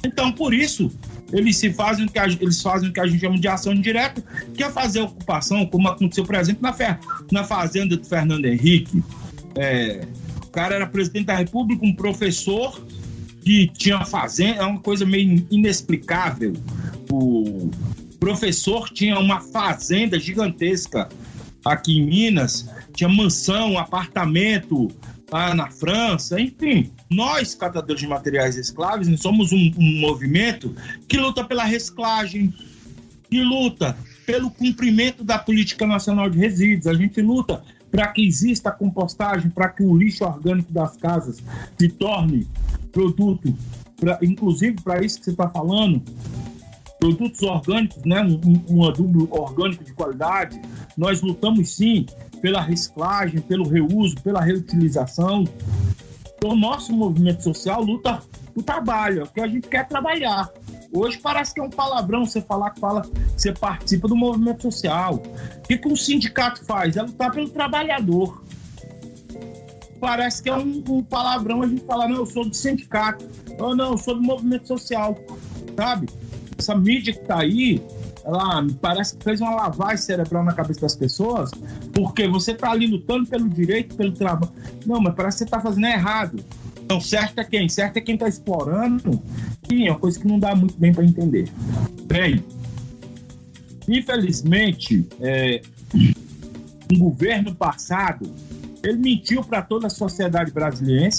Então, por isso, eles se fazem o que a, eles fazem o que a gente chama de ação indireta, que é fazer ocupação, como aconteceu, por exemplo, na, na fazenda do Fernando Henrique. É, o cara era presidente da República, um professor que tinha fazenda, é uma coisa meio inexplicável. O professor tinha uma fazenda gigantesca aqui em Minas, tinha mansão, apartamento lá na França, enfim. Nós, catadores de materiais escravos, somos um, um movimento que luta pela reciclagem, que luta pelo cumprimento da política nacional de resíduos. A gente luta para que exista compostagem, para que o lixo orgânico das casas se torne produto, pra, inclusive para isso que você está falando, produtos orgânicos, né, um, um adubo orgânico de qualidade. Nós lutamos sim pela reciclagem, pelo reuso, pela reutilização. Então, o nosso movimento social luta o trabalho, é o que a gente quer trabalhar. Hoje parece que é um palavrão você falar que fala você participa do movimento social. O que, que um sindicato faz? É lutar pelo trabalhador parece que é um, um, palavrão a gente falar, não, eu sou do sindicato, ou não, eu sou do movimento social, sabe? Essa mídia que tá aí, ela parece que fez uma lavagem cerebral na cabeça das pessoas, porque você tá ali lutando pelo direito, pelo trabalho. Não, mas parece que você tá fazendo errado. Então, certo é quem? Certo é quem tá explorando. Sim, é uma coisa que não dá muito bem para entender. Bem, infelizmente, é, um governo passado ele mentiu para toda a sociedade brasileira.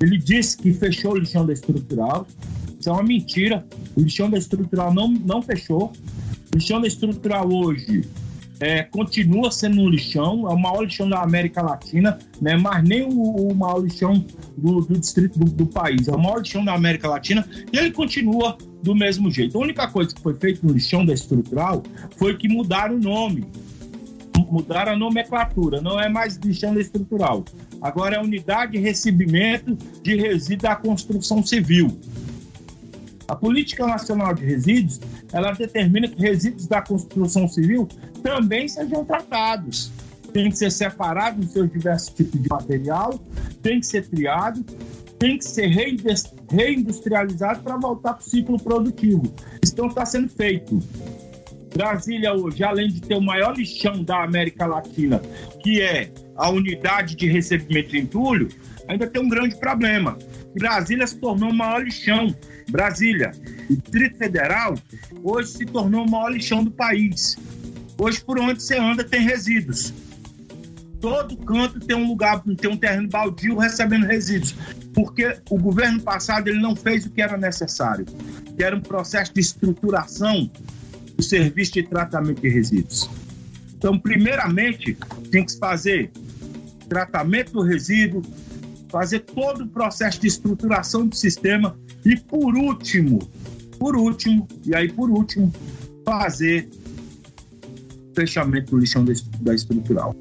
Ele disse que fechou o lixão da estrutural. Isso é uma mentira. O lixão da estrutural não, não fechou. O lixão da estrutural hoje é, continua sendo um lixão, é o maior lixão da América Latina, né? mas nem o, o maior lixão do, do distrito do, do, país, é o maior lixão da América Latina e ele continua do mesmo jeito. A única coisa que foi feita no lixão da estrutural foi que mudaram o nome mudaram a nomenclatura, não é mais lixão estrutural. Agora é unidade de recebimento de resíduos da construção civil. A Política Nacional de Resíduos, ela determina que resíduos da construção civil também sejam tratados. tem que ser separado nos seus diversos tipos de material, tem que ser triado, tem que ser reindustrializado para voltar para o ciclo produtivo. Não está sendo feito. Brasília hoje, além de ter o maior lixão da América Latina, que é a unidade de recebimento de entulho, ainda tem um grande problema. Brasília se tornou o maior lixão. Brasília, o Distrito Federal, hoje se tornou o maior lixão do país. Hoje, por onde você anda, tem resíduos. Todo canto tem um lugar, tem um terreno baldio recebendo resíduos. Porque o governo passado ele não fez o que era necessário, que era um processo de estruturação o serviço de tratamento de resíduos. Então, primeiramente, tem que fazer tratamento do resíduo, fazer todo o processo de estruturação do sistema e, por último, por último, e aí por último, fazer fechamento do lixão da estrutural.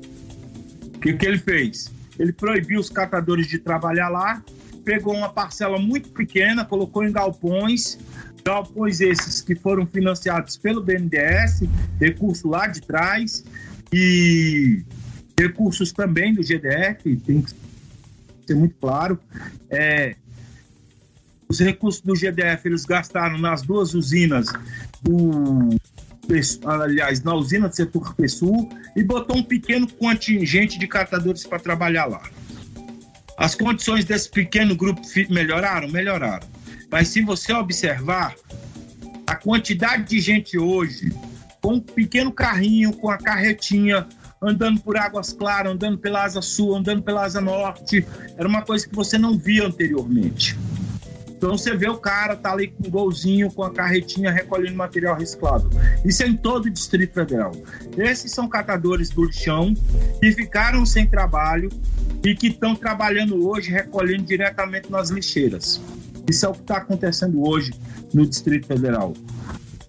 O que, que ele fez? Ele proibiu os catadores de trabalhar lá, pegou uma parcela muito pequena, colocou em galpões, galpões esses que foram financiados pelo BNDES, recurso lá de trás, e recursos também do GDF, tem que ser muito claro. É, os recursos do GDF eles gastaram nas duas usinas do aliás, na usina do setor PSU e botou um pequeno contingente de catadores para trabalhar lá. As condições desse pequeno grupo melhoraram? Melhoraram. Mas se você observar, a quantidade de gente hoje, com um pequeno carrinho, com a carretinha, andando por Águas Claras, andando pela Asa Sul, andando pela Asa Norte, era uma coisa que você não via anteriormente. Então você vê o cara tá ali com um golzinho, com a carretinha recolhendo material reciclado. Isso é em todo o Distrito Federal. Esses são catadores do lixão que ficaram sem trabalho e que estão trabalhando hoje recolhendo diretamente nas lixeiras. Isso é o que está acontecendo hoje no Distrito Federal.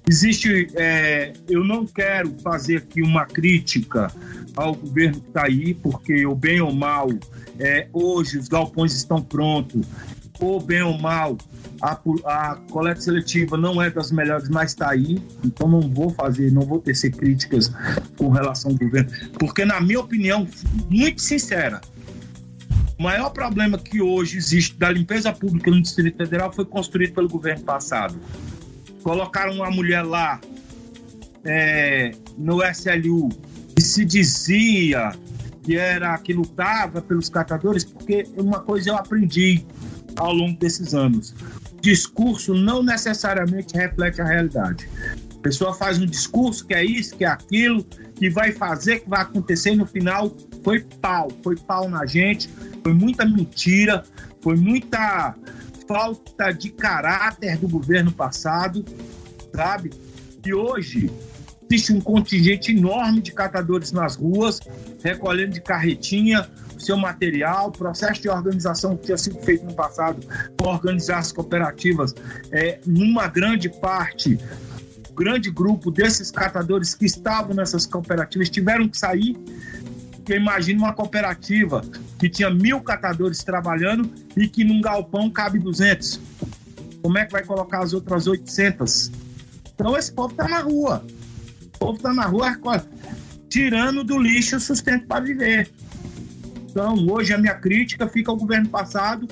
Existe, é, eu não quero fazer aqui uma crítica ao governo que está aí, porque o bem ou mal, é, hoje os galpões estão prontos, ou bem ou mal, a, a coleta seletiva não é das melhores, mas está aí, então não vou fazer, não vou tecer críticas com relação ao governo, porque na minha opinião, muito sincera, o maior problema que hoje existe da limpeza pública no Distrito Federal foi construído pelo governo passado. Colocaram uma mulher lá é, no SLU que se dizia que era que lutava pelos catadores, porque uma coisa eu aprendi ao longo desses anos. O discurso não necessariamente reflete a realidade. A pessoa faz um discurso que é isso, que é aquilo, que vai fazer, que vai acontecer, e no final foi pau, foi pau na gente, foi muita mentira, foi muita falta de caráter do governo passado, sabe? E hoje existe um contingente enorme de catadores nas ruas, recolhendo de carretinha o seu material, processo de organização que tinha sido feito no passado para organizar as cooperativas, é, numa grande parte, grande grupo desses catadores que estavam nessas cooperativas tiveram que sair porque imagina uma cooperativa que tinha mil catadores trabalhando e que num galpão cabe 200. Como é que vai colocar as outras 800? Então esse povo está na rua. O povo está na rua tirando do lixo o sustento para viver. Então, hoje a minha crítica fica ao governo passado.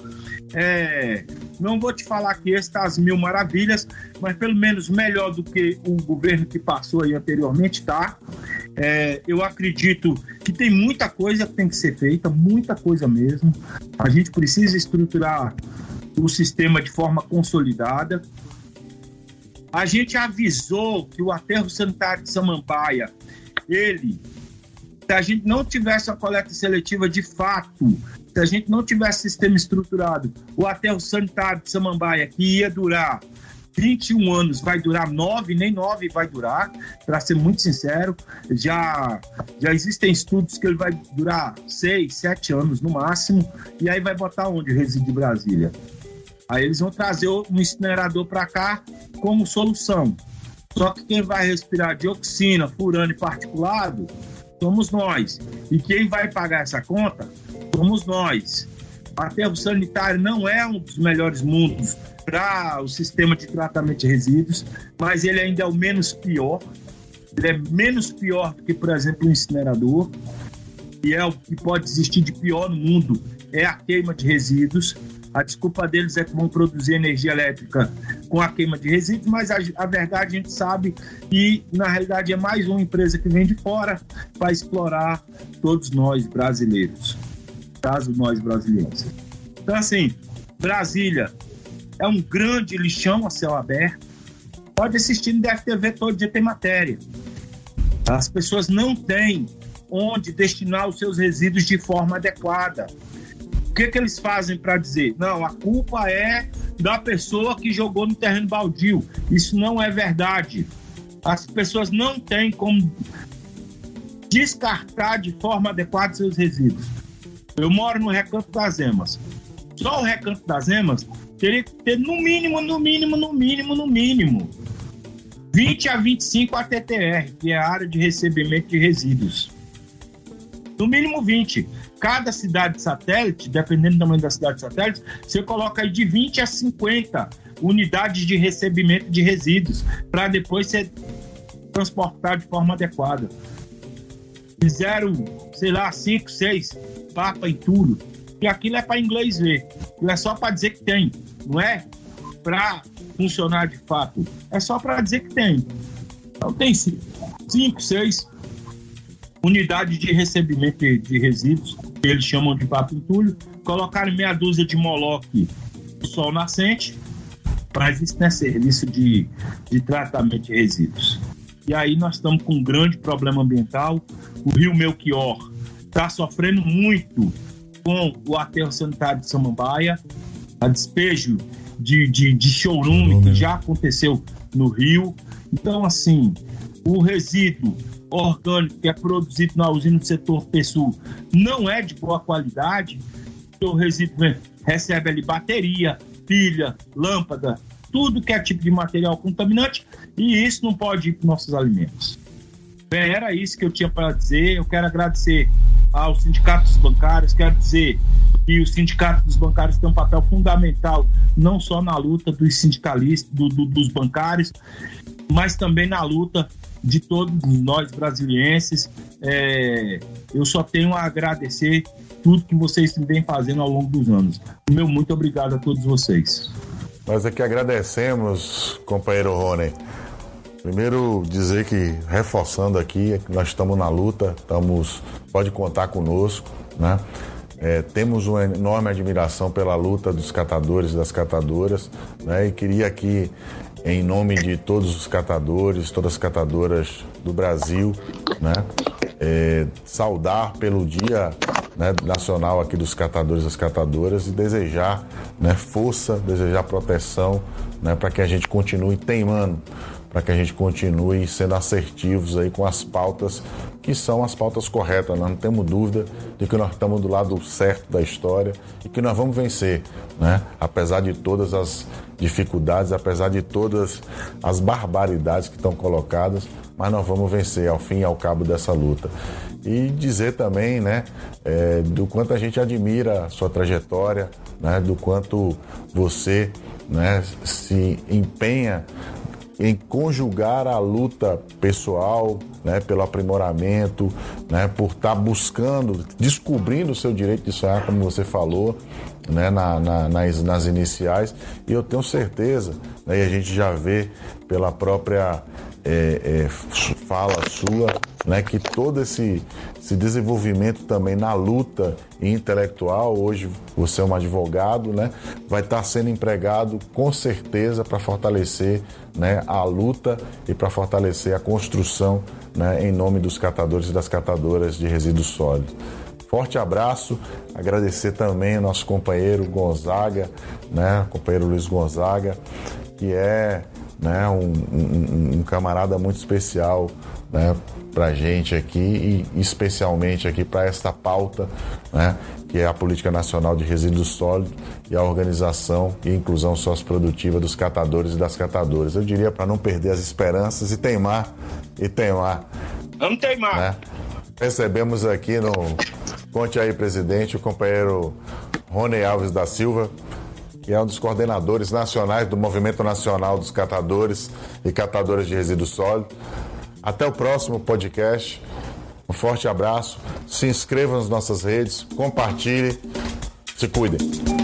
É, não vou te falar que está às mil maravilhas, mas pelo menos melhor do que o governo que passou aí anteriormente, tá? É, eu acredito que tem muita coisa que tem que ser feita, muita coisa mesmo. A gente precisa estruturar o sistema de forma consolidada. A gente avisou que o aterro sanitário de Samambaia, ele, se a gente não tivesse a coleta seletiva de fato, se a gente não tivesse sistema estruturado, o aterro sanitário de Samambaia, que ia durar 21 anos vai durar 9, nem 9 vai durar, para ser muito sincero. Já, já existem estudos que ele vai durar 6, 7 anos no máximo, e aí vai botar onde o resíduo de Brasília? Aí eles vão trazer um incinerador para cá como solução. Só que quem vai respirar dioxina, furano e particulado somos nós. E quem vai pagar essa conta somos nós. Aterro sanitário não é um dos melhores mundos para o sistema de tratamento de resíduos, mas ele ainda é o menos pior. Ele é menos pior do que, por exemplo, o incinerador. e é o que pode existir de pior no mundo, é a queima de resíduos. A desculpa deles é que vão produzir energia elétrica com a queima de resíduos, mas a, a verdade a gente sabe e na realidade é mais uma empresa que vem de fora para explorar todos nós brasileiros, caso nós brasileiros. Então assim, Brasília é um grande lixão a céu aberto. Pode assistir no DFTV todo dia tem matéria. As pessoas não têm onde destinar os seus resíduos de forma adequada. O que, que eles fazem para dizer? Não, a culpa é da pessoa que jogou no terreno baldio. Isso não é verdade. As pessoas não têm como descartar de forma adequada seus resíduos. Eu moro no Recanto das Emas. Só o Recanto das Emas teria que ter no mínimo, no mínimo, no mínimo, no mínimo 20 a 25 ATTR, que é a área de recebimento de resíduos. No mínimo 20. Cada cidade satélite, dependendo do tamanho da cidade satélite, você coloca aí de 20 a 50 unidades de recebimento de resíduos, para depois ser transportado de forma adequada. Fizeram, sei lá, 5, 6 papa em tudo. E aquilo é para inglês ver. É só para dizer que tem. Não é para funcionar de fato. É só para dizer que tem. Então tem cinco, seis unidades de recebimento de resíduos, que eles chamam de papo entulho, colocaram meia dúzia de moloque do sol nascente, mas isso não é serviço de, de tratamento de resíduos. E aí nós estamos com um grande problema ambiental. O rio Melchior está sofrendo muito com o aterro sanitário de Samambaia, a despejo de, de, de showroom que já aconteceu no Rio. Então, assim, o resíduo orgânico que é produzido na usina do setor PSU não é de boa qualidade. O resíduo recebe ali bateria, pilha, lâmpada, tudo que é tipo de material contaminante e isso não pode ir para nossos alimentos. Bem, era isso que eu tinha para dizer. Eu quero agradecer aos sindicatos bancários, quero dizer que o sindicato dos bancários tem um papel fundamental, não só na luta dos sindicalistas, do, do, dos bancários, mas também na luta de todos nós brasilienses. É, eu só tenho a agradecer tudo que vocês vêm fazendo ao longo dos anos. Meu muito obrigado a todos vocês. Nós aqui agradecemos, companheiro Rony. Primeiro dizer que reforçando aqui, nós estamos na luta, estamos, pode contar conosco, né? É, temos uma enorme admiração pela luta dos catadores e das catadoras, né? E queria aqui, em nome de todos os catadores, todas as catadoras do Brasil, né? É, saudar pelo Dia né, Nacional aqui dos catadores e das catadoras e desejar né, força, desejar proteção né, para que a gente continue teimando para que a gente continue sendo assertivos aí com as pautas que são as pautas corretas. Nós não temos dúvida de que nós estamos do lado certo da história e que nós vamos vencer, né? Apesar de todas as dificuldades, apesar de todas as barbaridades que estão colocadas, mas nós vamos vencer ao fim e ao cabo dessa luta. E dizer também, né, é, do quanto a gente admira a sua trajetória, né, do quanto você, né, se empenha em conjugar a luta pessoal, né, pelo aprimoramento, né, por estar tá buscando, descobrindo o seu direito de sonhar, como você falou, né, na, na, nas, nas, iniciais. E eu tenho certeza, né, e a gente já vê pela própria é, é, fala sua, né, que todo esse, esse desenvolvimento também na luta intelectual, hoje você é um advogado, né, vai estar sendo empregado com certeza para fortalecer né, a luta e para fortalecer a construção né, em nome dos catadores e das catadoras de resíduos sólidos. Forte abraço, agradecer também ao nosso companheiro Gonzaga, né, companheiro Luiz Gonzaga, que é né, um, um, um camarada muito especial né, para a gente aqui e especialmente aqui para esta pauta, né, que é a Política Nacional de Resíduos Sólidos e a organização e inclusão socioprodutiva dos catadores e das catadoras. Eu diria para não perder as esperanças e teimar, e teimar. Vamos teimar. Né? Recebemos aqui no Conte aí, presidente, o companheiro Rony Alves da Silva, que é um dos coordenadores nacionais do Movimento Nacional dos Catadores e Catadoras de Resíduos Sólidos. Até o próximo podcast. Um forte abraço, se inscreva nas nossas redes, compartilhe, se cuidem.